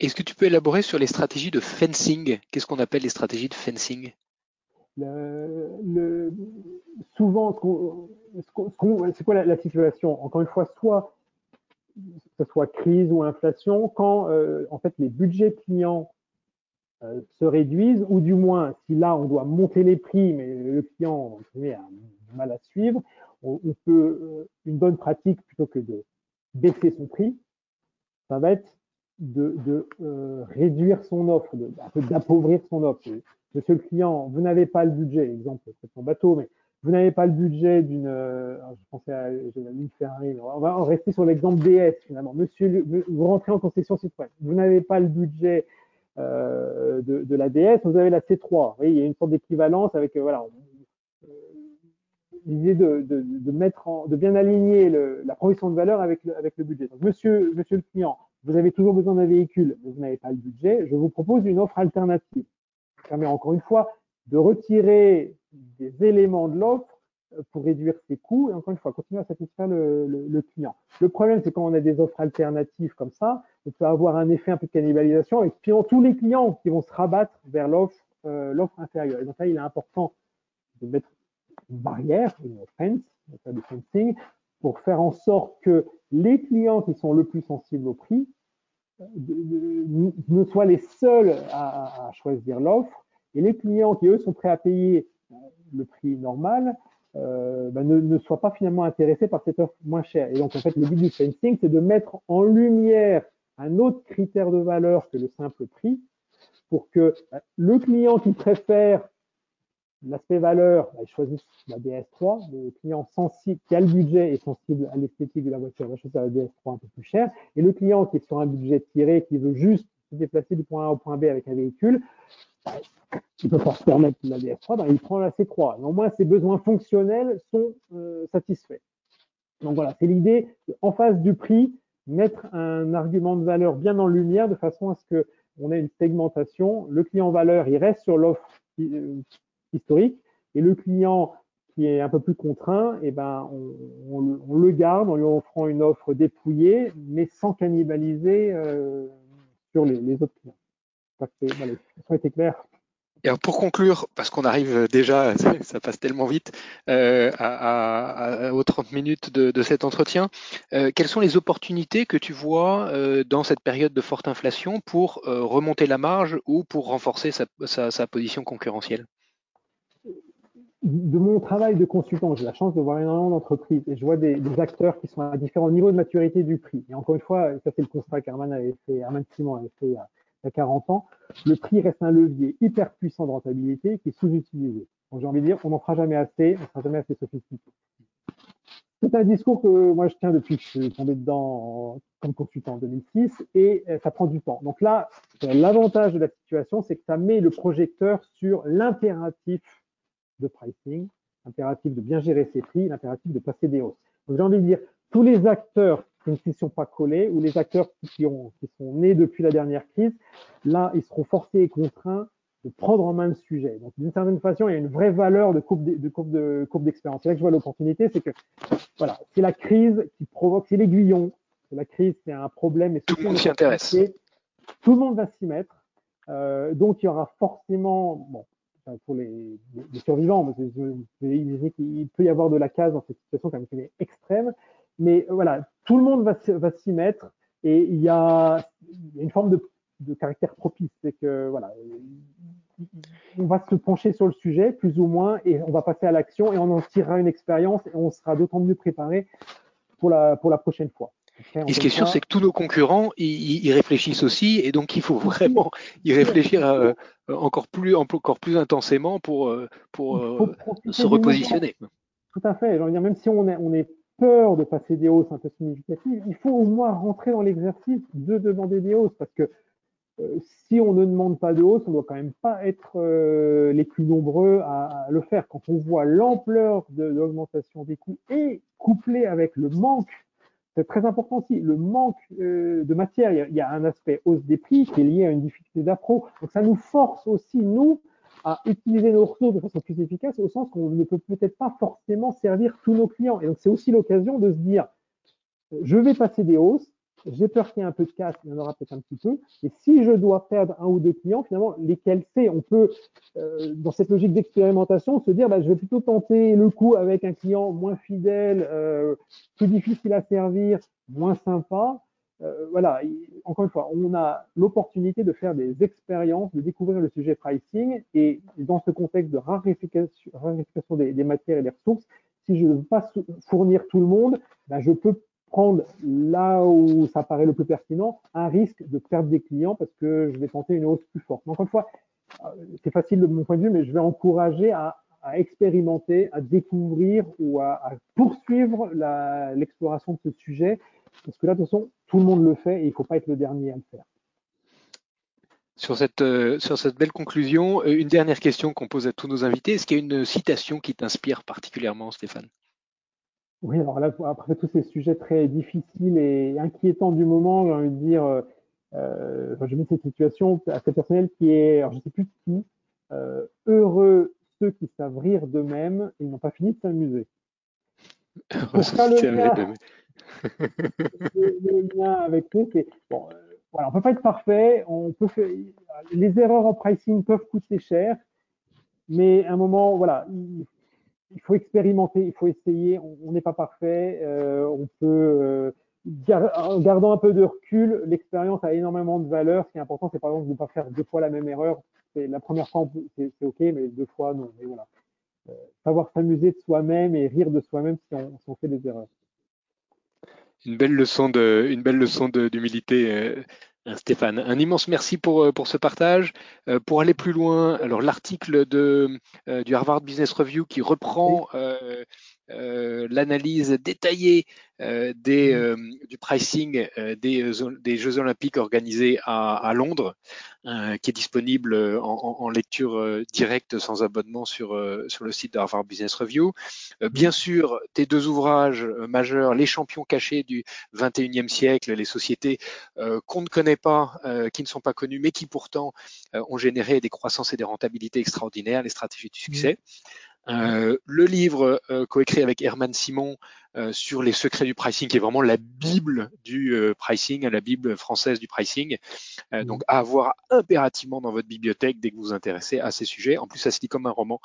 Est-ce que tu peux élaborer sur les stratégies de fencing? Qu'est-ce qu'on appelle les stratégies de fencing? Le, le, souvent, c'est quoi la, la, situation? Encore une fois, soit que ce soit crise ou inflation, quand euh, en fait les budgets clients euh, se réduisent, ou du moins si là on doit monter les prix, mais le client a mal à suivre, on, peut euh, une bonne pratique plutôt que de baisser son prix, ça va être de, réduire son offre, d'appauvrir son offre. Monsieur le client, vous n'avez pas le budget, exemple, c'est son bateau, mais vous n'avez pas le budget d'une, euh, je pensais à une Ferrari, on va rester sur l'exemple DS finalement. Monsieur, vous rentrez en concession Citroën, vous n'avez pas le budget euh, de, de, la DS, vous avez la C3. Oui, il y a une sorte d'équivalence avec, euh, voilà, l'idée de, de, de, mettre en, de bien aligner le, la provision de valeur avec le, avec le budget. Donc, monsieur, monsieur le client, vous avez toujours besoin d'un véhicule, mais vous n'avez pas le budget, je vous propose une offre alternative. Ça permet encore une fois de retirer des éléments de l'offre euh, pour réduire ses coûts et encore une fois, continuer à satisfaire le, client. Le problème, c'est quand on a des offres alternatives comme ça, on peut avoir un effet un peu de cannibalisation avec tous les clients qui vont se rabattre vers l'offre euh, inférieure. Et donc là, il est important de mettre une barrière, une fence, du fencing, pour faire en sorte que les clients qui sont le plus sensibles au prix euh, ne soient les seuls à choisir l'offre et les clients qui, eux, sont prêts à payer le prix normal, euh, ben ne, soient pas finalement intéressés par cette offre moins chère. Et donc, en fait, le but du fencing, c'est de mettre en lumière un autre critère de valeur que le simple prix pour que ben, le client qui préfère l'aspect valeur, ben, il choisisse la DS3. Le client sensible, qui a le budget et sensible à l'esthétique de la voiture, va choisir la DS3 un peu plus chère. Et le client qui est sur un budget tiré, qui veut juste se déplacer du point A au point B avec un véhicule, il peut pas se permettre la DS3, ben il prend la C3. Néanmoins, ses besoins fonctionnels sont euh, satisfaits. Donc voilà, c'est l'idée, en face du prix, mettre un argument de valeur bien en lumière de façon à ce que on ait une segmentation. Le client valeur, il reste sur l'offre euh, historique et le client qui est un peu plus contraint, eh ben, on, on, le garde en lui offrant une offre dépouillée, mais sans cannibaliser euh, sur les, autres. Ça a été clair. Et alors pour conclure, parce qu'on arrive déjà, ça passe tellement vite, euh, à, à, aux 30 minutes de, de cet entretien, euh, quelles sont les opportunités que tu vois euh, dans cette période de forte inflation pour euh, remonter la marge ou pour renforcer sa, sa, sa position concurrentielle? De mon travail de consultant, j'ai la chance de voir énormément d'entreprises et je vois des, acteurs qui sont à différents niveaux de maturité du prix. Et encore une fois, ça c'est le constat qu'Herman avait fait, Herman Simon avait fait il y a il y a 40 ans, le prix reste un levier hyper puissant de rentabilité qui est sous-utilisé. Donc j'ai envie de dire, on n'en fera jamais assez, on ne sera jamais assez sophistiqué. C'est un discours que moi je tiens depuis que je suis tombé dedans comme consultant en 2006 et euh, ça prend du temps. Donc là, l'avantage de la situation, c'est que ça met le projecteur sur l'impératif de pricing, l'impératif de bien gérer ses prix, l'impératif de passer des hausses. Donc j'ai envie de dire, tous les acteurs qui ne s'y sont pas collés ou les acteurs qui, ont, qui sont nés depuis la dernière crise, là, ils seront forcés et contraints de prendre en main le sujet. Donc, d'une certaine façon, il y a une vraie valeur de courbe de courbe de courbe d'expérience. C'est là que je vois l'opportunité, c'est que voilà, c'est la crise qui provoque, c'est l'aiguillon. La crise, c'est un problème. Et tout le monde s'y intéresse. Tout le monde va s'y mettre. Euh, donc, il y aura forcément, bon, pour les, survivants, parce il peut y avoir de la case dans cette situation quand même extrême. Mais voilà, tout le monde va, s'y mettre et il y a une forme de caractère propice. C'est que voilà, on va se pencher sur le sujet plus ou moins et on va passer à l'action et on en tirera une expérience et on sera d'autant mieux préparé pour la prochaine fois. Et ce qui est sûr, c'est que tous nos concurrents, ils, réfléchissent aussi, et donc il faut vraiment y réfléchir euh, encore plus, encore plus intensément pour, euh, pour euh, se repositionner. Tout à fait. Dire, même si on est, on est peur de passer des hausses un peu significatives, il faut au moins rentrer dans l'exercice de demander des hausses, parce que euh, si on ne demande pas de hausse, on doit quand même pas être euh, les plus nombreux à, le faire. Quand on voit l'ampleur de, l'augmentation des coûts et couplé avec le manque, c'est très important aussi, le manque euh, de matière. Il y, a, un aspect hausse des prix qui est lié à une difficulté d'appro. Donc ça nous force aussi, nous, à utiliser nos ressources de façon plus efficace, au sens qu'on ne peut peut-être pas forcément servir tous nos clients. Et donc c'est aussi l'occasion de se dire, je vais passer des hausses, j'ai peur qu'il y ait un peu de casse, il y en aura peut-être un petit peu. Et si je dois perdre un ou deux clients, finalement, lesquels c'est? On peut, euh, dans cette logique d'expérimentation, se dire, bah, je vais plutôt tenter le coup avec un client moins fidèle, euh, plus difficile à servir, moins sympa. Euh, voilà, encore une fois, on a l'opportunité de faire des expériences, de découvrir le sujet pricing. Et dans ce contexte de raréfaction des, des, matières et des ressources, si je ne veux pas fournir tout le monde, bah, je peux prendre là où ça paraît le plus pertinent un risque de perdre des clients parce que je vais tenter une hausse plus forte. encore une fois, euh, c'est facile de mon point de vue, mais je vais encourager à, expérimenter, à découvrir ou à, poursuivre l'exploration de ce sujet parce que là, de toute façon, tout le monde le fait et il ne faut pas être le dernier à le faire. Sur cette, euh, belle conclusion, euh, une dernière question qu'on pose à tous nos invités. Est-ce qu'il y a une citation qui t'inspire particulièrement, Stéphane? Oui, alors là, après tous ces sujets très difficiles et inquiétants du moment, j'ai envie de dire, euh, euh je mets cette situation assez personnelle qui est, alors je ne sais plus qui, euh, heureux ceux qui savent rire d'eux-mêmes et n'ont pas fini de s'amuser. Pour ça, le lien, le, lien avec c'est bon. Euh, voilà, on peut pas être parfait. On peut faire, les erreurs en pricing peuvent coûter cher, mais à un moment, voilà, il il faut expérimenter, il faut essayer. On n'est pas parfait. Euh, on peut, euh, en gardant un peu de recul, l'expérience a énormément de valeur. Ce qui est important, c'est par exemple de ne pas faire deux fois la même erreur. La première fois, c'est ok, mais deux fois, non. Mais voilà. Euh, savoir s'amuser de soi-même et rire de soi-même si si on, fait des erreurs. Une belle leçon de, une belle leçon d'humilité. Euh, Stéphane, un immense merci pour, euh, pour ce partage. Euh, pour aller plus loin, alors l'article de, euh, du Harvard Business Review qui reprend l'analyse détaillée des, mmh. du pricing des, des, Jeux olympiques organisés à, à Londres, qui est disponible en, en, lecture directe sans abonnement sur, sur le site de Harvard Business Review. bien sûr, tes deux ouvrages majeurs, Les champions cachés du 21e siècle, les sociétés qu'on ne connaît pas, euh, qui ne sont pas connus, mais qui pourtant euh, ont généré des croissances et des rentabilités extraordinaires, les stratégies du succès. Mmh. Euh, le livre coécrit avec Herman Simon euh, sur les secrets du pricing, qui est vraiment la bible du euh, pricing, la bible française du pricing. Euh, donc à avoir impérativement dans votre bibliothèque dès que vous vous intéressez à ces sujets. En plus, ça se lit comme un roman.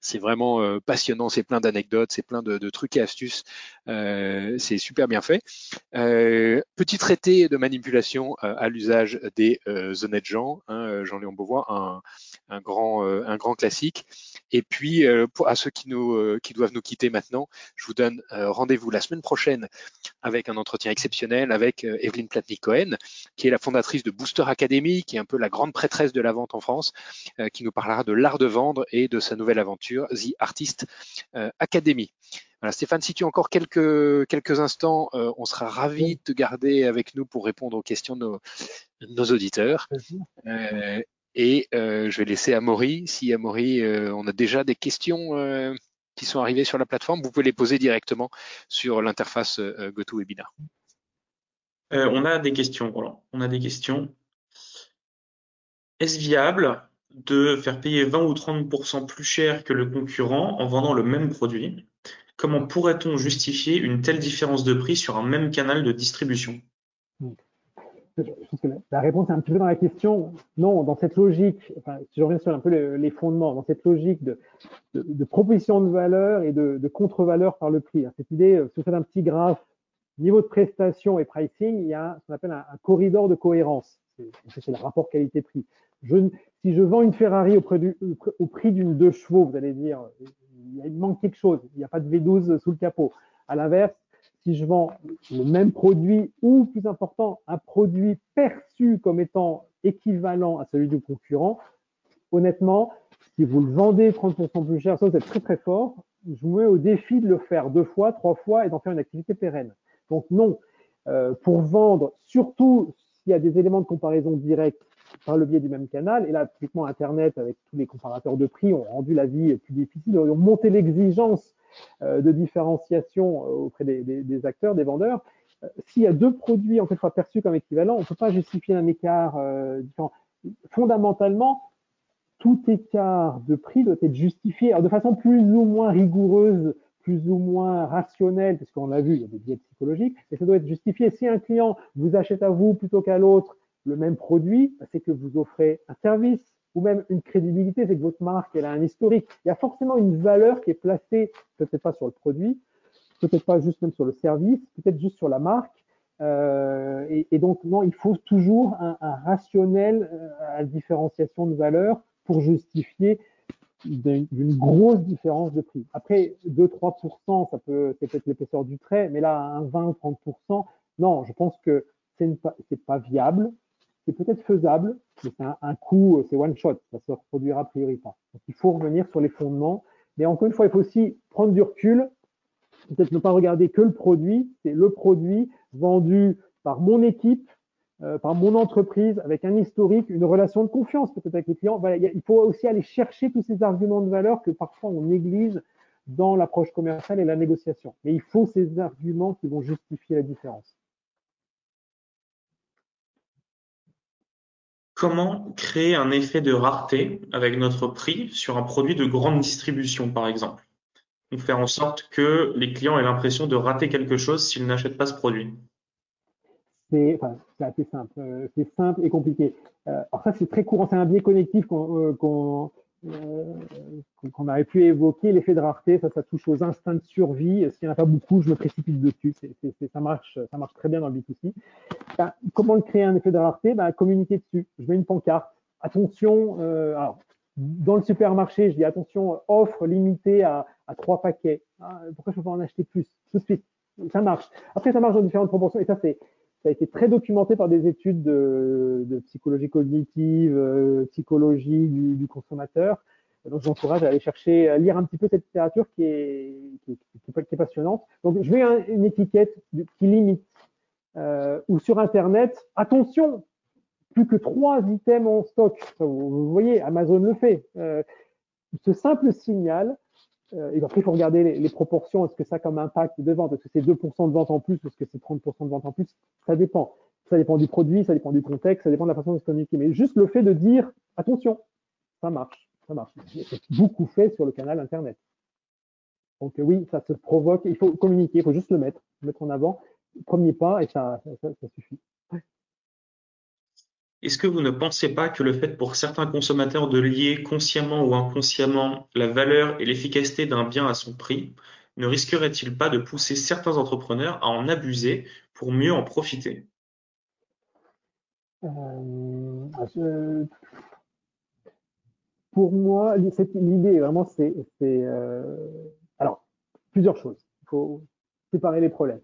C'est vraiment passionnant, c'est plein d'anecdotes, c'est plein de, trucs et astuces. c'est super bien fait. petit traité de manipulation à l'usage des honnêtes gens, hein, Jean-Léon Beauvois, un, un grand, un grand classique. Et puis, pour, à ceux qui, nous, qui doivent nous quitter maintenant, je vous donne rendez-vous la semaine prochaine avec un entretien exceptionnel avec Evelyne Platnik-Cohen, qui est la fondatrice de Booster Academy, qui est un peu la grande prêtresse de la vente en France, qui nous parlera de l'art de vendre et de sa nouvelle aventure, The Artist Academy. Voilà, Stéphane, si tu as encore quelques, quelques instants, euh, on sera ravi de te garder avec nous pour répondre aux questions de nos, auditeurs. Euh, et euh, je vais laisser Amaury. Si Amaury, on a déjà des questions qui sont arrivées sur la plateforme, vous pouvez les poser directement sur l'interface GoToWebinar. on a des questions, Roland. On a des questions. Est-ce viable de faire payer 20 ou 30% plus cher que le concurrent en vendant le même produit? Comment pourrait-on justifier une telle différence de prix sur un même canal de distribution? La réponse est un petit peu dans la question. Non, dans cette logique, si je reviens sur un peu les fondements, dans cette logique de, proposition de valeur et de, contre-valeur par le prix. Hein, cette idée, euh, si vous faites un petit graphe niveau de prestation et pricing, il y a ce qu'on appelle un, corridor de cohérence. C'est le rapport qualité-prix. si je vends une Ferrari au prix d'une deux chevaux, vous allez dire, il manque quelque chose. Il n'y a pas de V12 sous le capot. À l'inverse, si je vends le même produit ou, plus important, un produit perçu comme étant équivalent à celui du concurrent, honnêtement, si vous le vendez 30% plus cher, ça vous très très fort, je vous mets au défi de le faire deux fois, trois fois et d'en faire une activité pérenne. Donc non, euh, pour vendre, surtout s'il y a des éléments de comparaison directs par le biais du même canal. Et là, typiquement, Internet, avec tous les comparateurs de prix, ont rendu la vie plus difficile, ont monté l'exigence de différenciation euh, auprès des, acteurs, des vendeurs. Euh, s'il y a deux produits en fait fois perçus comme équivalents, on ne peut pas justifier un écart différent. Fondamentalement, tout écart de prix doit être justifié de façon plus ou moins rigoureuse, plus ou moins rationnelle, parce qu'on l'a vu, il y a des biais psychologiques, et ça doit être justifié. Si un client vous achète à vous plutôt qu'à l'autre, le même produit, bah, c'est que vous offrez un service ou même une crédibilité, c'est que votre marque, elle a un historique. Il y a forcément une valeur qui est placée, peut-être pas sur le produit, peut-être pas juste même sur le service, peut-être juste sur la marque. Euh, et, donc, non, il faut toujours un, rationnel euh, à différenciation de valeur pour justifier d'une grosse différence de prix. Après, 2-3%, ça peut, c'est peut-être l'épaisseur du trait, mais là, un 20-30%, non, je pense que c'est pas viable c'est peut-être faisable, mais c'est un, coût, c'est one shot, ça se reproduira a priori pas. Il faut revenir sur les fondements. Mais encore une fois, il faut aussi prendre du recul, peut-être ne pas regarder que le produit, c'est le produit vendu par mon équipe, euh, par mon entreprise, avec un historique, une relation de confiance peut-être avec les clients. il faut aussi aller chercher tous ces arguments de valeur que parfois on néglige dans l'approche commerciale et la négociation. Mais il faut ces arguments qui vont justifier la différence. Comment créer un effet de rareté avec notre prix sur un produit de grande distribution, par exemple? Donc faire en sorte que les clients aient l'impression de rater quelque chose s'ils n'achètent pas ce produit? C'est assez simple. Euh, c'est simple et compliqué. Euh, alors ça, c'est très courant. C'est un biais connectif qu'on euh, qu'on aurait pu évoquer, l'effet de rareté, ça, touche aux instincts de survie. S'il n'y en a pas beaucoup, je me précipite dessus. ça, marche, très bien dans le B2C. Ben, comment créer un effet de rareté? Ben, Communiquer dessus. Je mets une pancarte. Attention, euh, dans le supermarché, je dis attention, offre limitée à, trois paquets. Ah, pourquoi je ne peux pas en acheter plus? Tout de suite. Ça marche. Après, ça marche dans différentes proportions. Et ça, c'est ça a été très documenté par des études de, psychologie cognitive, euh, psychologie du, consommateur. Donc, j'encourage à aller chercher, à lire un petit peu cette littérature qui est, passionnante. Donc, je mets une étiquette qui limite. Euh, ou sur Internet, attention, plus que trois items en stock. Vous, voyez, Amazon le fait. Euh, ce simple signal euh, et après, il faut regarder les, proportions. Est-ce que ça a comme impact de vente? Est-ce que c'est 2% de vente en plus? Est-ce que c'est 30% de vente en plus? Ça dépend. Ça dépend du produit, ça dépend du contexte, ça dépend de la façon de se communiquer. Mais juste le fait de dire attention, ça marche, ça marche. C'est beaucoup fait sur le canal Internet. Donc oui, ça se provoque. Il faut communiquer, il faut juste le mettre, le mettre en avant. Premier pas et ça, ça suffit. Est-ce que vous ne pensez pas que le fait pour certains consommateurs de lier consciemment ou inconsciemment la valeur et l'efficacité d'un bien à son prix ne risquerait-il pas de pousser certains entrepreneurs à en abuser pour mieux en profiter? Euh, pour moi, l'idée, vraiment, c'est. Euh, alors, plusieurs choses. Il faut séparer les problèmes.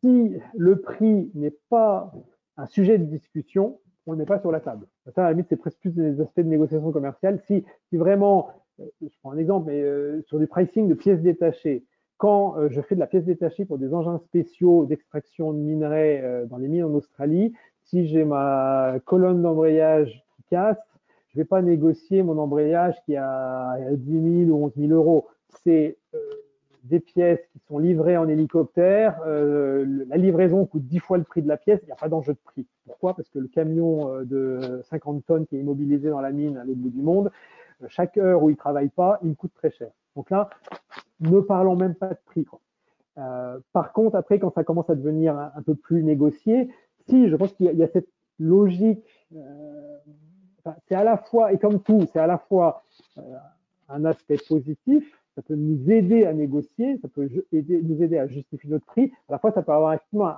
Si le prix n'est pas un sujet de discussion, on n'est pas sur la table. Ça, à la limite, c'est presque plus des aspects de négociation commerciale. Si, si vraiment, euh, je prends un exemple, mais euh, sur du pricing de pièces détachées, quand je fais de la pièce détachée pour des engins spéciaux d'extraction de minerais dans les mines en Australie, si j'ai ma colonne d'embrayage qui casse, je ne vais pas négocier mon embrayage qui a 10 000 ou 11 000 euros. C'est euh, des pièces qui sont livrées en hélicoptère. Euh, la livraison coûte 10 fois le prix de la pièce. Il n'y a pas d'enjeu de prix. Pourquoi? Parce que le camion euh, de 50 tonnes qui est immobilisé dans la mine à l'autre bout du monde, chaque heure où il ne travaille pas, il coûte très cher. Donc là, ne parlons même pas de prix. par contre, après, quand ça commence à devenir un, peu plus négocié, si, je pense qu'il y, a cette logique c'est à la fois, et comme tout, c'est à la fois euh, un aspect positif, ça peut nous aider à négocier, ça peut nous aider à justifier notre prix. À la fois, ça peut avoir un,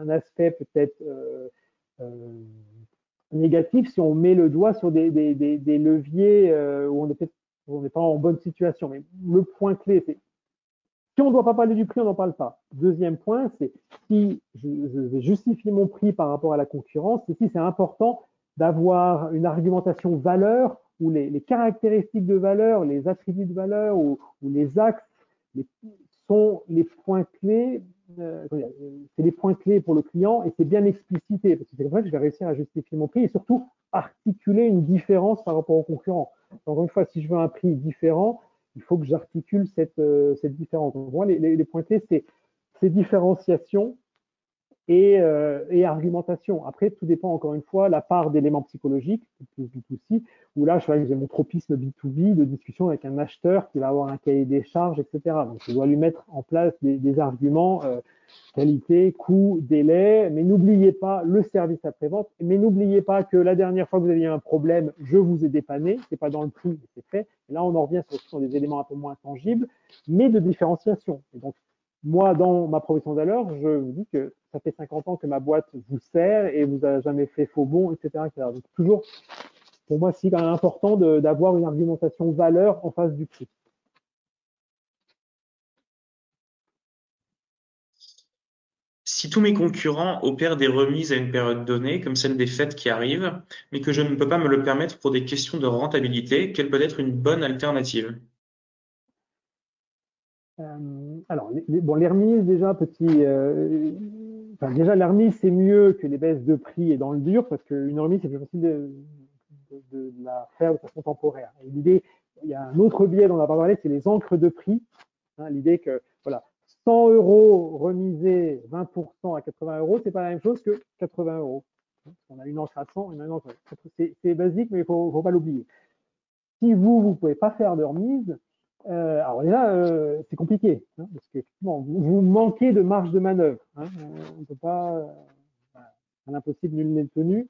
un, aspect peut-être euh, euh, négatif si on met le doigt sur des, leviers où on n'est pas en bonne situation. Mais le point clé, c'est si on ne doit pas parler du prix, on n'en parle pas. Deuxième point, c'est si je, je, vais justifier mon prix par rapport à la concurrence, si c'est important d'avoir une argumentation valeur où les, caractéristiques de valeur, les attributs de valeur ou, les axes sont les points clés. Euh, c'est les points clés pour le client et c'est bien explicité parce que c'est comme ça que je vais réussir à justifier mon prix et surtout articuler une différence par rapport aux concurrents. Encore une fois, si je veux un prix différent, il faut que j'articule cette, euh, différence. Donc, moi, les points clés, c'est ces différenciations et, euh, et, argumentation. Après, tout dépend encore une fois la part d'éléments psychologiques, plus du tout si, où là, je j'ai mon tropisme B2B de discussion avec un acheteur qui va avoir un cahier des charges, etc. Donc, je dois lui mettre en place des, des arguments euh, qualité, coût, délai, mais n'oubliez pas le service après-vente, mais n'oubliez pas que la dernière fois que vous aviez un problème, je vous ai dépanné, c'est pas dans le prix, c'est fait. Et là, on en revient sur, sur des éléments un peu moins tangibles, mais de différenciation. Et donc, moi, dans ma profession valeur, je vous dis que ça fait 50 ans que ma boîte vous sert et vous a jamais fait faux bon, etc. Donc, toujours, pour moi, c'est quand même important d'avoir une argumentation valeur en face du prix. Si tous mes concurrents opèrent des remises à une période donnée, comme celle des fêtes qui arrivent, mais que je ne peux pas me le permettre pour des questions de rentabilité, quelle peut être une bonne alternative? Alors, les, bon, déjà, petit. Euh, déjà, la remise, c'est mieux que les baisses de prix et dans le dur, parce qu'une remise, c'est plus facile de, la faire de façon temporaire. L'idée, il y a un autre biais dont on a pas parlé, c'est les encres de prix. Hein, L'idée que, voilà, 100 euros remisés 20% à 80 euros, c'est pas la même chose que 80 euros. On a une encre à 100, une encre. C'est basique, mais il faut, faut pas l'oublier. Si vous, vous pouvez pas faire de remise, euh, alors là, euh, c'est compliqué, hein, parce que vous, manquez de marge de manœuvre. Hein, on ne peut pas, euh, à nul n'est tenu.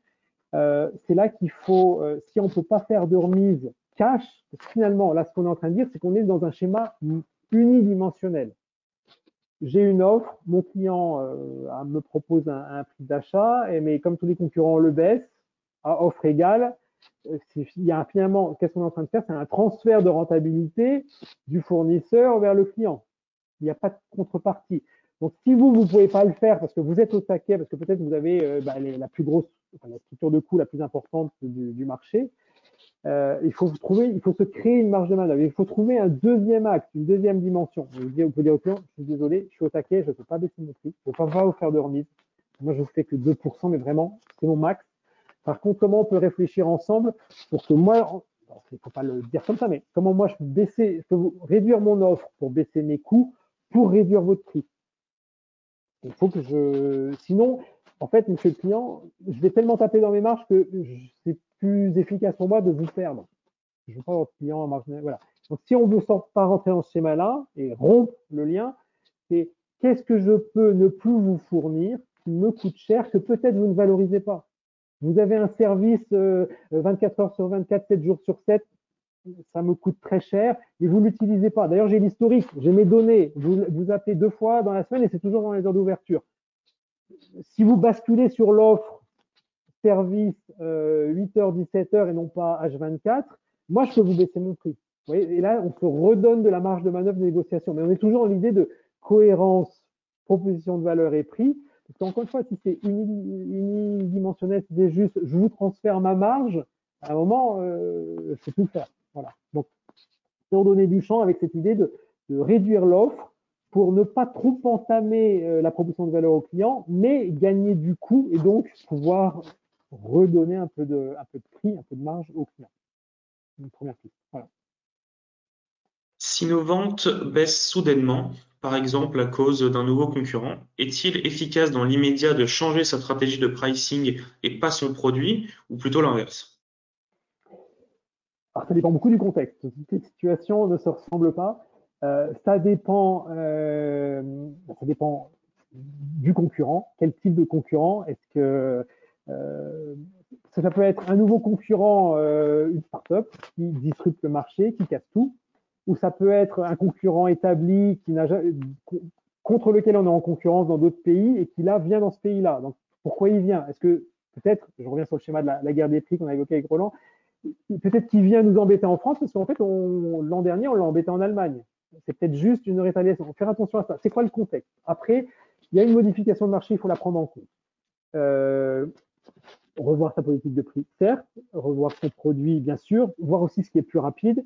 Euh, c'est là qu'il faut, euh, si on ne peut pas faire de remise cash, finalement, là, ce qu'on est en train de dire, c'est qu'on est dans un schéma unidimensionnel. J'ai une offre, mon client me propose un, un prix d'achat, mais comme tous les concurrents le baissent, à offre égale, il y a finalement, qu'est-ce qu'on est en train de faire? C'est un transfert de rentabilité du fournisseur vers le client. Il n'y a pas de contrepartie. Donc, si vous, vous ne pouvez pas le faire parce que vous êtes au taquet, parce que peut-être vous avez euh, bah, la plus grosse, la structure de coût la plus importante du, marché, euh, il faut trouver, il faut se créer une marge de manœuvre. Il faut trouver un deuxième axe, une deuxième dimension. Vous, vous pouvez dire au client, je suis désolé, je suis au taquet, je ne peux pas baisser mon prix, je ne peux pas vous faire de remise. Moi, je ne fais que 2%, mais vraiment, c'est mon max. Par contre, comment on peut réfléchir ensemble pour que moi, il ne faut pas le dire comme ça, mais comment moi je peux baisser, je peux réduire mon offre pour baisser mes coûts pour réduire votre prix? Il faut que je, sinon, en fait, monsieur le client, je vais tellement taper dans mes marges que c'est plus efficace pour moi de vous perdre. Je ne veux pas votre client en marge. Voilà. Donc, si on ne veut pas rentrer dans ce schéma-là et rompre le lien, c'est qu'est-ce que je peux ne plus vous fournir qui me coûte cher, que peut-être vous ne valorisez pas? Vous avez un service 24 euh, heures sur 24, 7 jours sur 7, ça me coûte très cher et vous l'utilisez pas. D'ailleurs, j'ai l'historique, j'ai mes données. Vous, vous appelez deux fois dans la semaine et c'est toujours dans les heures d'ouverture. Si vous basculez sur l'offre service 8h, 17h et non pas H24, moi, je peux vous baisser mon prix. Vous voyez, et là, on se redonne de la marge de manœuvre de négociation. Mais on est toujours dans l'idée de cohérence, proposition de valeur et prix. Parce qu'encore une fois, si c'est unidimensionnel, si c'est juste je vous transfère ma marge, à un moment, euh, je sais plus le faire. Voilà. Donc, donner du champ avec cette idée de, réduire l'offre pour ne pas trop entamer euh, la proposition de valeur au client, mais gagner du coût et donc pouvoir redonner un peu de, prix, un peu de marge au client. Une première piste. Si nos ventes baissent soudainement, par exemple à cause d'un nouveau concurrent, est-il efficace dans l'immédiat de changer sa stratégie de pricing et pas son produit, ou plutôt l'inverse? Alors, ça dépend beaucoup du contexte. Toutes les situations ne se ressemblent pas. Euh, ça dépend, euh, ça dépend du concurrent. Quel type de concurrent Est-ce que euh, ça peut être un nouveau concurrent, une startup qui disrupte le marché, qui casse tout, ou ça peut être un concurrent établi qui n'a contre lequel on est en concurrence dans d'autres pays et qui là vient dans ce pays-là. Donc pourquoi il vient? Est-ce que peut-être, je reviens sur le schéma de la, guerre des prix qu'on a évoqué avec Roland, peut-être qu'il vient nous embêter en France parce qu'en fait l'an dernier on l'a embêté en Allemagne. C'est peut-être juste une rétaliation. Faire attention à ça. C'est quoi le contexte? Après, il y a une modification de marché, il faut la prendre en compte. Euh, revoir sa politique de prix, certes, revoir son produit, bien sûr, voir aussi ce qui est plus rapide,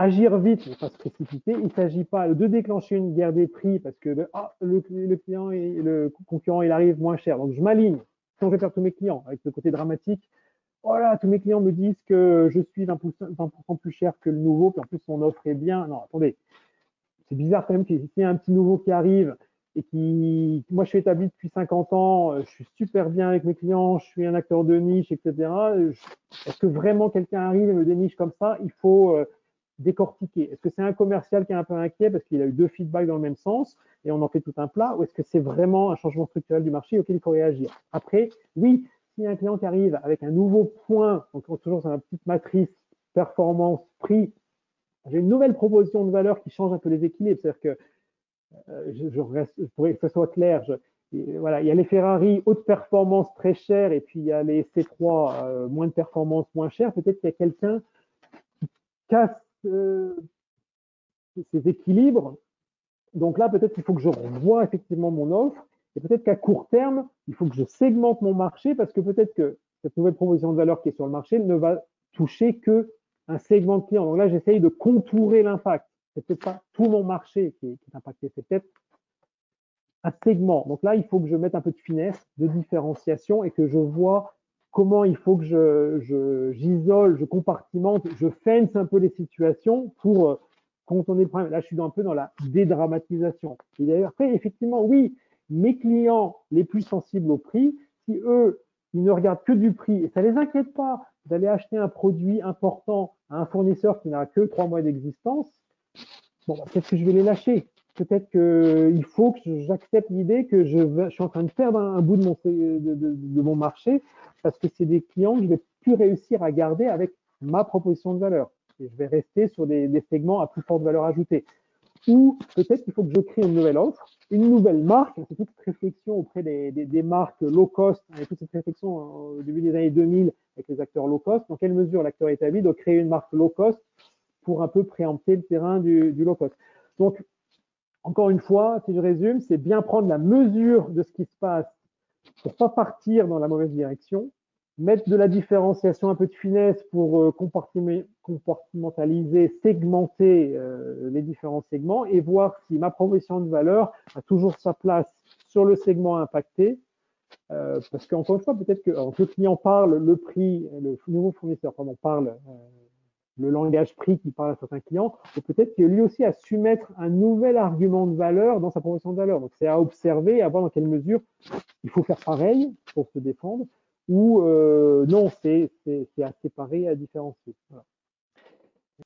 agir vite, ne pas se précipiter. Il ne s'agit pas de déclencher une guerre des prix parce que ben, ah, le, client et le concurrent il arrive moins cher. Donc je m'aligne. Si on veut faire tous mes clients avec le côté dramatique, voilà, tous mes clients me disent que je suis 20%, 20 plus cher que le nouveau, puis en plus mon offre est bien. Non, attendez, c'est bizarre quand même qu'il y ait un petit nouveau qui arrive et qui, moi je suis établi depuis 50 ans, je suis super bien avec mes clients, je suis un acteur de niche, etc. Est-ce que vraiment quelqu'un arrive et me déniche comme ça? Il faut euh, décortiquer. Est-ce que c'est un commercial qui est un peu inquiet parce qu'il a eu deux feedbacks dans le même sens et on en fait tout un plat, ou est-ce que c'est vraiment un changement structurel du marché auquel il faut réagir? Après, oui, a un client qui arrive avec un nouveau point, donc toujours sur la petite matrice performance prix, j'ai une nouvelle proposition de valeur qui change un peu les équilibres, c'est-à-dire que euh, je, je, pourrais que ce soit clair, je, voilà, il y a les Ferrari haute performance très chères et puis il y a les C3 euh, moins de performance moins chères. Peut-être qu'il y a quelqu'un qui casse ces équilibres. Donc là, peut-être qu'il faut que je revoie effectivement mon offre et peut-être qu'à court terme, il faut que je segmente mon marché parce que peut-être que cette nouvelle proposition de valeur qui est sur le marché ne va toucher que un segment de clients. Donc là, j'essaye de contourer l'impact c'est peut-être pas tout mon marché qui est, impacté, c'est peut-être un segment. Donc là, il faut que je mette un peu de finesse, de différenciation et que je vois comment il faut que je, j'isole, je, compartimente, je fence un peu les situations pour euh, quand on est problème. Là, je suis un peu dans la dédramatisation. Et d'ailleurs, après, effectivement, oui, mes clients les plus sensibles au prix, si eux, ils ne regardent que du prix et ça les inquiète pas d'aller acheter un produit important à un fournisseur qui n'a que trois mois d'existence, bon, bah, peut-être que je vais les lâcher? Peut-être qu'il faut que j'accepte l'idée que je, suis en train de perdre un, bout de mon, marché parce que c'est des clients que je vais plus réussir à garder avec ma proposition de valeur. Et je vais rester sur des, segments à plus forte valeur ajoutée. Ou peut-être qu'il faut que je crée une nouvelle offre, une nouvelle marque. C'est toute cette réflexion auprès des, marques low cost, et toute cette réflexion au début des années 2000 avec les acteurs low cost. Dans quelle mesure l'acteur établi doit créer une marque low cost pour un peu préempter le terrain du, du low cost. Donc, encore une fois, si je résume, c'est bien prendre la mesure de ce qui se passe pour pas partir dans la mauvaise direction, mettre de la différenciation, un peu de finesse pour euh, compartimentaliser, segmenter euh, les différents segments et voir si ma proposition de valeur a toujours sa place sur le segment impacté. Euh, parce qu'encore une fois, peut-être que le client parle, le prix, le nouveau fournisseur pardon, parle le langage prix qui parle à certains clients, ou peut-être que lui aussi a su mettre un nouvel argument de valeur dans sa proposition de valeur. Donc c'est à observer, à voir dans quelle mesure il faut faire pareil pour se défendre, ou euh, non, c'est à séparer, à différencier.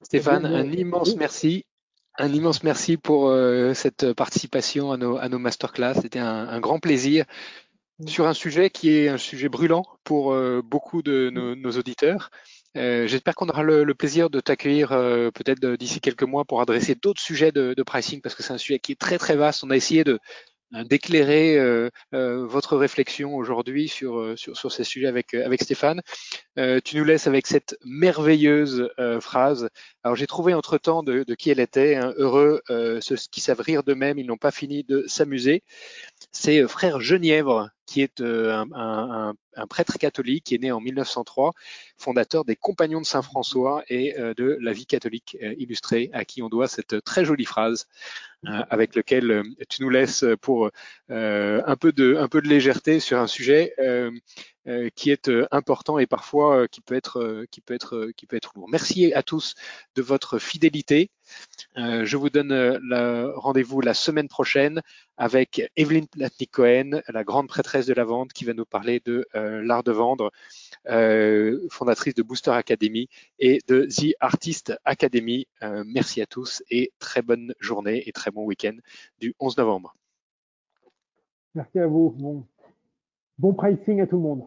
Stéphane, un immense merci. Un immense merci pour euh, cette participation à nos, à nos masterclass. C'était un, un, grand plaisir sur un sujet qui est un sujet brûlant pour euh, beaucoup de nos, nos auditeurs. Euh, j'espère qu'on aura le, plaisir de t'accueillir euh, peut-être d'ici quelques mois pour adresser d'autres sujets de, de, pricing parce que c'est un sujet qui est très très vaste. On a essayé de, d'éclairer votre réflexion aujourd'hui sur, sur, sur, ces sujets avec, avec Stéphane. tu nous laisses avec cette merveilleuse phrase. Alors j'ai trouvé entre-temps de, de, qui elle était. Hein. Heureux ceux qui savent rire d'eux-mêmes, ils n'ont pas fini de s'amuser. C'est frère Genièvre qui est un, un, un, prêtre catholique qui est né en 1903, fondateur des Compagnons de Saint-François et de la vie catholique illustrée, à qui on doit cette très jolie phrase avec lequel tu nous laisses pour un peu de un peu de légèreté sur un sujet qui est important et parfois qui peut être qui peut être qui peut être lourd. Merci à tous de votre fidélité. je vous donne le rendez-vous la semaine prochaine avec Evelyne Platnik-Cohen, la grande prêtresse de la vente, qui va nous parler de l'art de vendre, fondatrice de Booster Academy et de The Artist Academy. merci à tous et très bonne journée et très bon week-end du 11 novembre. Merci à vous. Bon, bon pricing à tout le monde.